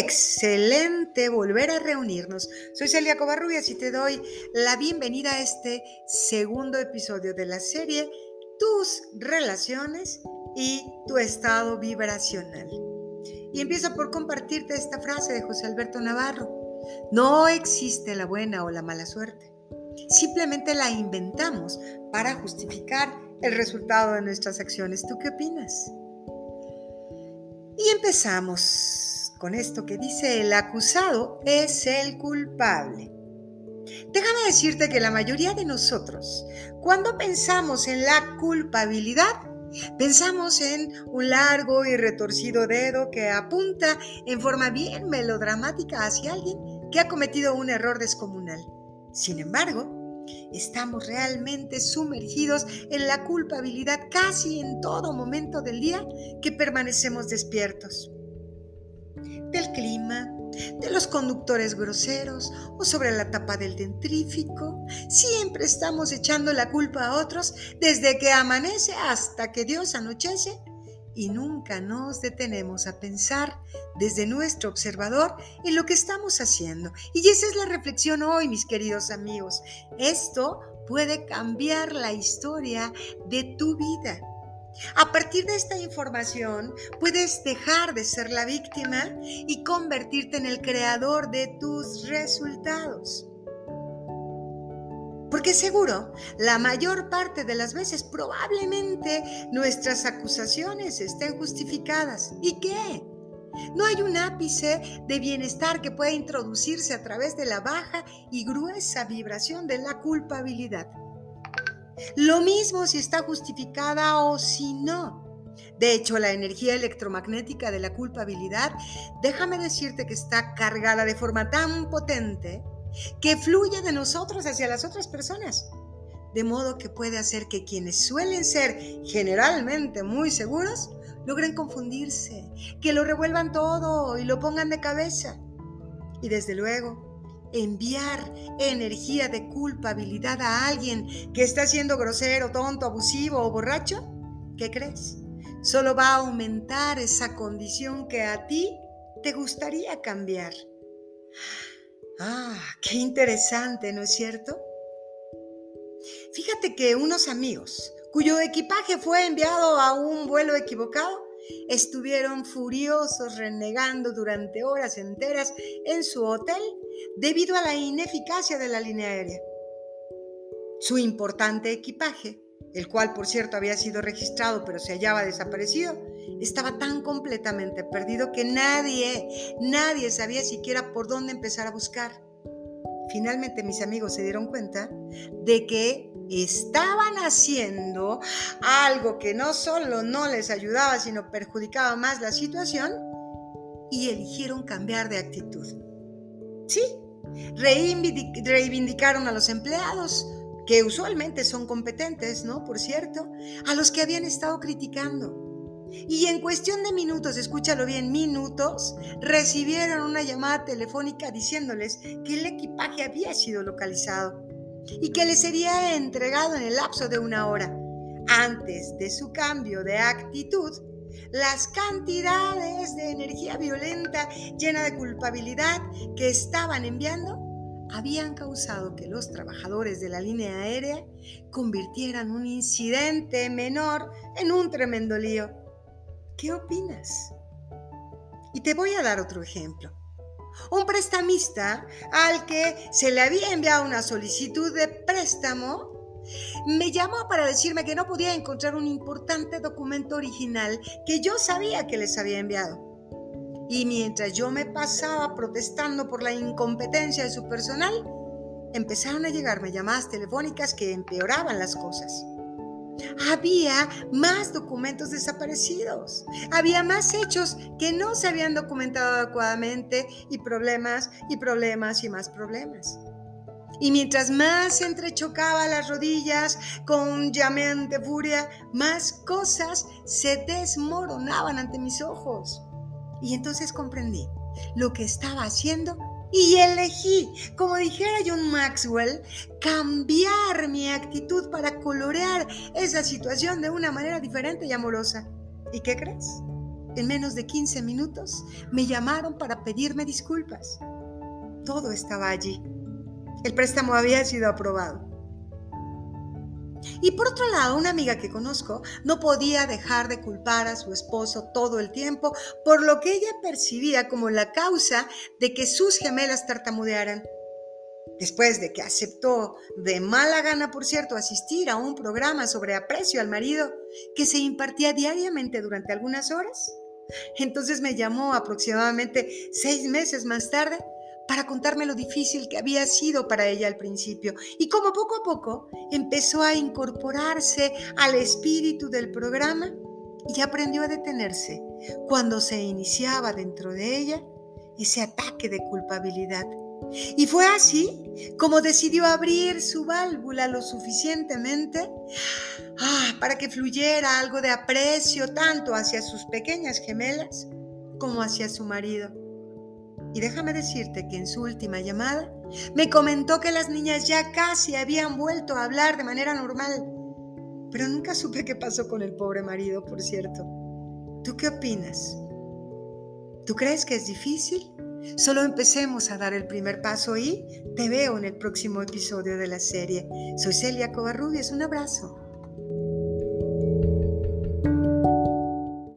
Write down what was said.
Excelente volver a reunirnos. Soy Celia Covarrubias y te doy la bienvenida a este segundo episodio de la serie Tus relaciones y tu estado vibracional. Y empiezo por compartirte esta frase de José Alberto Navarro. No existe la buena o la mala suerte. Simplemente la inventamos para justificar el resultado de nuestras acciones. ¿Tú qué opinas? Y empezamos con esto que dice el acusado es el culpable. Déjame decirte que la mayoría de nosotros, cuando pensamos en la culpabilidad, pensamos en un largo y retorcido dedo que apunta en forma bien melodramática hacia alguien que ha cometido un error descomunal. Sin embargo, Estamos realmente sumergidos en la culpabilidad casi en todo momento del día que permanecemos despiertos. Clima, de los conductores groseros o sobre la tapa del dentrífico. Siempre estamos echando la culpa a otros desde que amanece hasta que Dios anochece y nunca nos detenemos a pensar desde nuestro observador en lo que estamos haciendo. Y esa es la reflexión hoy, mis queridos amigos. Esto puede cambiar la historia de tu vida. A partir de esta información puedes dejar de ser la víctima y convertirte en el creador de tus resultados. Porque seguro, la mayor parte de las veces probablemente nuestras acusaciones estén justificadas. ¿Y qué? No hay un ápice de bienestar que pueda introducirse a través de la baja y gruesa vibración de la culpabilidad. Lo mismo si está justificada o si no. De hecho, la energía electromagnética de la culpabilidad, déjame decirte que está cargada de forma tan potente que fluye de nosotros hacia las otras personas. De modo que puede hacer que quienes suelen ser generalmente muy seguros logren confundirse, que lo revuelvan todo y lo pongan de cabeza. Y desde luego, enviar energía de culpabilidad a alguien que está siendo grosero, tonto, abusivo o borracho, ¿qué crees? Solo va a aumentar esa condición que a ti te gustaría cambiar. Ah, qué interesante, ¿no es cierto? Fíjate que unos amigos cuyo equipaje fue enviado a un vuelo equivocado estuvieron furiosos renegando durante horas enteras en su hotel debido a la ineficacia de la línea aérea. Su importante equipaje, el cual por cierto había sido registrado pero se hallaba desaparecido, estaba tan completamente perdido que nadie, nadie sabía siquiera por dónde empezar a buscar. Finalmente mis amigos se dieron cuenta de que estaban haciendo algo que no solo no les ayudaba, sino perjudicaba más la situación y eligieron cambiar de actitud. Sí, reivindicaron a los empleados, que usualmente son competentes, ¿no? Por cierto, a los que habían estado criticando. Y en cuestión de minutos, escúchalo bien, minutos, recibieron una llamada telefónica diciéndoles que el equipaje había sido localizado y que les sería entregado en el lapso de una hora. Antes de su cambio de actitud, las cantidades de energía violenta llena de culpabilidad que estaban enviando habían causado que los trabajadores de la línea aérea convirtieran un incidente menor en un tremendo lío. ¿Qué opinas? Y te voy a dar otro ejemplo. Un prestamista al que se le había enviado una solicitud de préstamo me llamó para decirme que no podía encontrar un importante documento original que yo sabía que les había enviado. Y mientras yo me pasaba protestando por la incompetencia de su personal, empezaron a llegarme llamadas telefónicas que empeoraban las cosas. Había más documentos desaparecidos, había más hechos que no se habían documentado adecuadamente y problemas y problemas y más problemas. Y mientras más entrechocaba las rodillas con llameante furia, más cosas se desmoronaban ante mis ojos. Y entonces comprendí lo que estaba haciendo y elegí, como dijera John Maxwell, cambiar mi actitud para colorear esa situación de una manera diferente y amorosa. ¿Y qué crees? en menos de 15 minutos, me llamaron para pedirme disculpas. Todo estaba allí. El préstamo había sido aprobado. Y por otro lado, una amiga que conozco no podía dejar de culpar a su esposo todo el tiempo por lo que ella percibía como la causa de que sus gemelas tartamudearan. Después de que aceptó de mala gana, por cierto, asistir a un programa sobre aprecio al marido que se impartía diariamente durante algunas horas, entonces me llamó aproximadamente seis meses más tarde para contarme lo difícil que había sido para ella al principio y como poco a poco empezó a incorporarse al espíritu del programa y aprendió a detenerse cuando se iniciaba dentro de ella ese ataque de culpabilidad. Y fue así como decidió abrir su válvula lo suficientemente ah, para que fluyera algo de aprecio tanto hacia sus pequeñas gemelas como hacia su marido. Y déjame decirte que en su última llamada me comentó que las niñas ya casi habían vuelto a hablar de manera normal. Pero nunca supe qué pasó con el pobre marido, por cierto. ¿Tú qué opinas? ¿Tú crees que es difícil? Solo empecemos a dar el primer paso y te veo en el próximo episodio de la serie. Soy Celia Covarrubias, un abrazo.